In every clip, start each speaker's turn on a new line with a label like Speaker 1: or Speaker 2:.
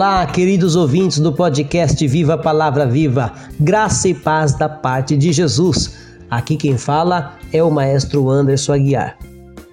Speaker 1: Olá, queridos ouvintes do podcast Viva Palavra Viva, graça e paz da parte de Jesus. Aqui quem fala é o maestro Anderson Aguiar.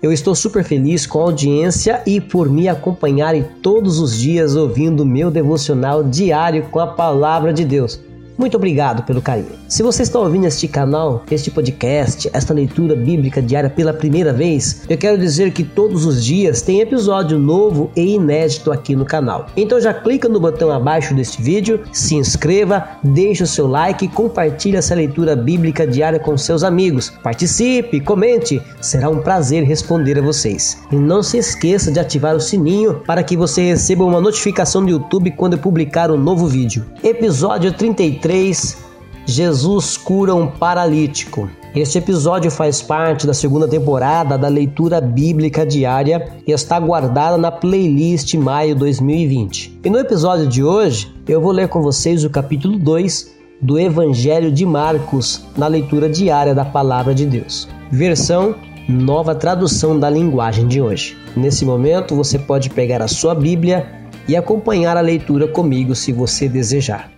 Speaker 1: Eu estou super feliz com a audiência e por me acompanharem todos os dias ouvindo meu devocional diário com a palavra de Deus. Muito obrigado pelo carinho. Se você está ouvindo este canal, este podcast, esta leitura bíblica diária pela primeira vez, eu quero dizer que todos os dias tem episódio novo e inédito aqui no canal. Então já clica no botão abaixo deste vídeo, se inscreva, deixe o seu like e compartilhe essa leitura bíblica diária com seus amigos. Participe, comente, será um prazer responder a vocês. E não se esqueça de ativar o sininho para que você receba uma notificação do YouTube quando eu publicar um novo vídeo. Episódio 33 3, Jesus cura um paralítico. Este episódio faz parte da segunda temporada da leitura bíblica diária e está guardada na playlist Maio 2020. E no episódio de hoje, eu vou ler com vocês o capítulo 2 do Evangelho de Marcos na leitura diária da Palavra de Deus. Versão nova tradução da linguagem de hoje. Nesse momento, você pode pegar a sua Bíblia e acompanhar a leitura comigo se você desejar.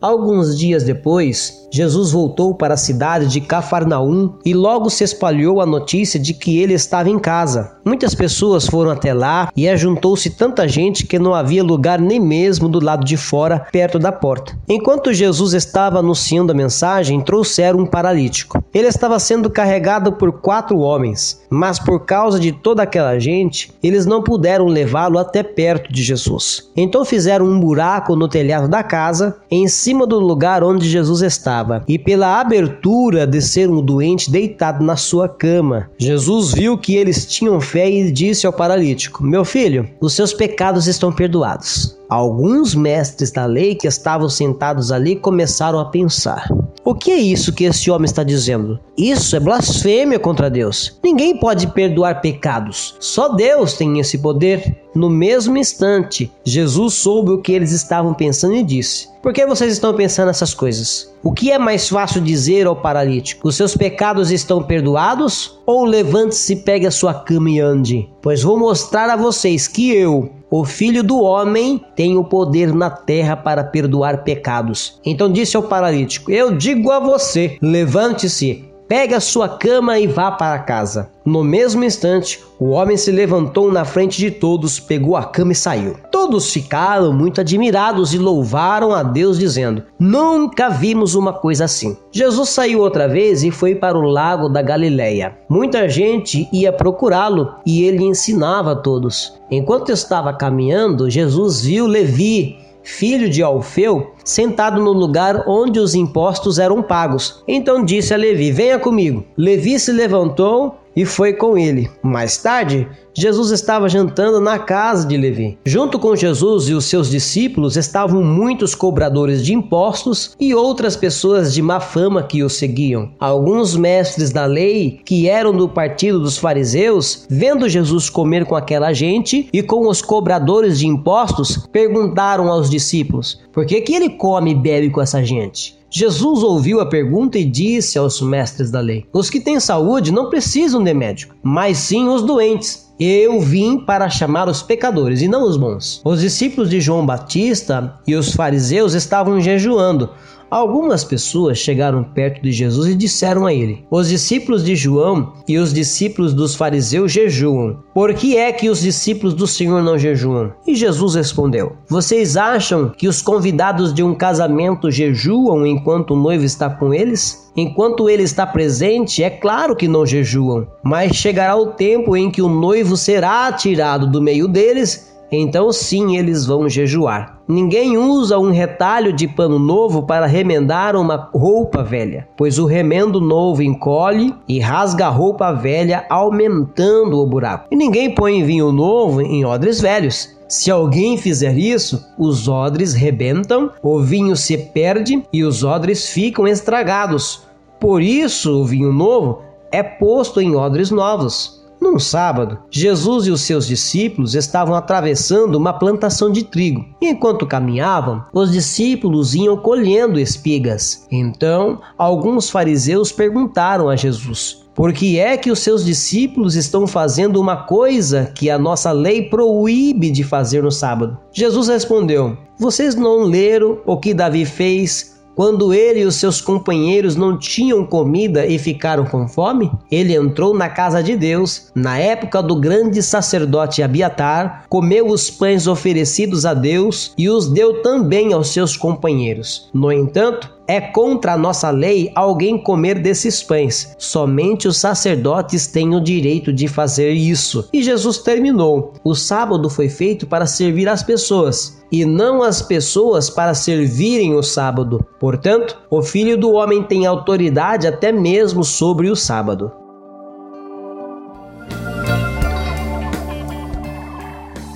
Speaker 1: Alguns dias depois, Jesus voltou para a cidade de Cafarnaum e logo se espalhou a notícia de que ele estava em casa. Muitas pessoas foram até lá e ajuntou-se tanta gente que não havia lugar nem mesmo do lado de fora, perto da porta. Enquanto Jesus estava anunciando a mensagem, trouxeram um paralítico. Ele estava sendo carregado por quatro homens, mas por causa de toda aquela gente, eles não puderam levá-lo até perto de Jesus. Então fizeram um buraco no telhado da casa, em cima do lugar onde Jesus estava, e pela abertura desceram o doente deitado na sua cama. Jesus viu que eles tinham fé e disse ao paralítico: Meu filho, os seus pecados estão perdoados. Alguns mestres da lei que estavam sentados ali começaram a pensar: o que é isso que esse homem está dizendo? Isso é blasfêmia contra Deus. Ninguém pode perdoar pecados. Só Deus tem esse poder. No mesmo instante, Jesus soube o que eles estavam pensando e disse: Por que vocês estão pensando essas coisas? O que é mais fácil dizer ao paralítico? Os seus pecados estão perdoados? Ou levante-se, pegue a sua cama e ande? Pois vou mostrar a vocês que eu, o filho do homem tem o poder na terra para perdoar pecados. Então disse ao paralítico: Eu digo a você: levante-se, Pegue a sua cama e vá para casa. No mesmo instante, o homem se levantou na frente de todos, pegou a cama e saiu. Todos ficaram muito admirados e louvaram a Deus, dizendo: Nunca vimos uma coisa assim. Jesus saiu outra vez e foi para o lago da Galileia. Muita gente ia procurá-lo e ele ensinava a todos. Enquanto estava caminhando, Jesus viu Levi filho de Alfeu, sentado no lugar onde os impostos eram pagos. Então disse a Levi: Venha comigo. Levi se levantou e foi com ele. Mais tarde, Jesus estava jantando na casa de Levi. Junto com Jesus e os seus discípulos estavam muitos cobradores de impostos e outras pessoas de má fama que o seguiam. Alguns mestres da lei, que eram do partido dos fariseus, vendo Jesus comer com aquela gente e com os cobradores de impostos, perguntaram aos discípulos: Por que, que ele come e bebe com essa gente? Jesus ouviu a pergunta e disse aos mestres da lei: Os que têm saúde não precisam de médico, mas sim os doentes. Eu vim para chamar os pecadores e não os bons. Os discípulos de João Batista e os fariseus estavam jejuando. Algumas pessoas chegaram perto de Jesus e disseram a ele: Os discípulos de João e os discípulos dos fariseus jejuam. Por que é que os discípulos do Senhor não jejuam? E Jesus respondeu: Vocês acham que os convidados de um casamento jejuam enquanto o noivo está com eles? Enquanto ele está presente, é claro que não jejuam, mas chegará o tempo em que o noivo será tirado do meio deles então sim eles vão jejuar. Ninguém usa um retalho de pano novo para remendar uma roupa velha, pois o remendo novo encolhe e rasga a roupa velha, aumentando o buraco. E ninguém põe vinho novo em odres velhos. Se alguém fizer isso, os odres rebentam, o vinho se perde e os odres ficam estragados. Por isso, o vinho novo é posto em odres novos. Num sábado, Jesus e os seus discípulos estavam atravessando uma plantação de trigo. E enquanto caminhavam, os discípulos iam colhendo espigas. Então, alguns fariseus perguntaram a Jesus: Por que é que os seus discípulos estão fazendo uma coisa que a nossa lei proíbe de fazer no sábado? Jesus respondeu: Vocês não leram o que Davi fez quando ele e os seus companheiros não tinham comida e ficaram com fome, ele entrou na casa de Deus, na época do grande sacerdote Abiatar, comeu os pães oferecidos a Deus e os deu também aos seus companheiros. No entanto, é contra a nossa lei alguém comer desses pães. Somente os sacerdotes têm o direito de fazer isso. E Jesus terminou. O sábado foi feito para servir as pessoas, e não as pessoas para servirem o sábado. Portanto, o Filho do Homem tem autoridade até mesmo sobre o sábado.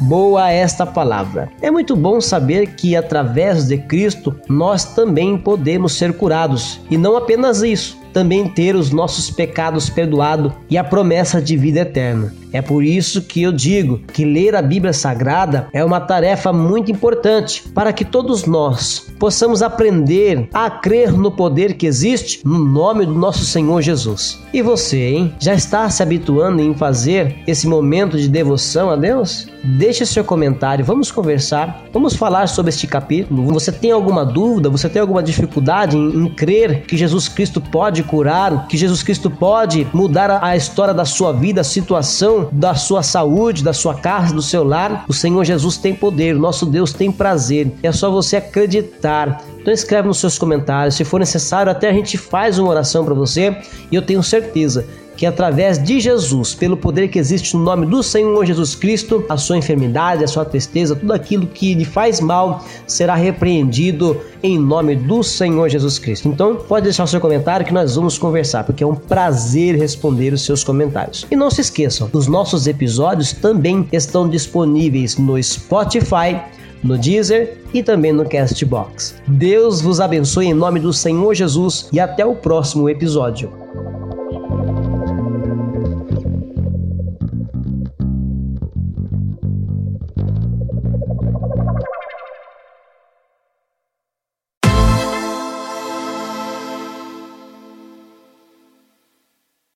Speaker 1: Boa esta palavra. É muito bom saber que através de Cristo nós também podemos ser curados. E não apenas isso, também ter os nossos pecados perdoados e a promessa de vida eterna. É por isso que eu digo que ler a Bíblia Sagrada é uma tarefa muito importante para que todos nós possamos aprender a crer no poder que existe no nome do nosso Senhor Jesus. E você, hein? Já está se habituando em fazer esse momento de devoção a Deus? Deixe seu comentário, vamos conversar, vamos falar sobre este capítulo. Você tem alguma dúvida? Você tem alguma dificuldade em, em crer que Jesus Cristo pode curar, que Jesus Cristo pode mudar a, a história da sua vida, a situação da sua saúde, da sua casa, do seu lar. O Senhor Jesus tem poder, o nosso Deus tem prazer. É só você acreditar. Então escreve nos seus comentários, se for necessário, até a gente faz uma oração para você e eu tenho certeza que através de Jesus, pelo poder que existe no nome do Senhor Jesus Cristo, a sua enfermidade, a sua tristeza, tudo aquilo que lhe faz mal será repreendido em nome do Senhor Jesus Cristo. Então, pode deixar o seu comentário que nós vamos conversar, porque é um prazer responder os seus comentários. E não se esqueçam, os nossos episódios também estão disponíveis no Spotify, no Deezer e também no Castbox. Deus vos abençoe em nome do Senhor Jesus e até o próximo episódio.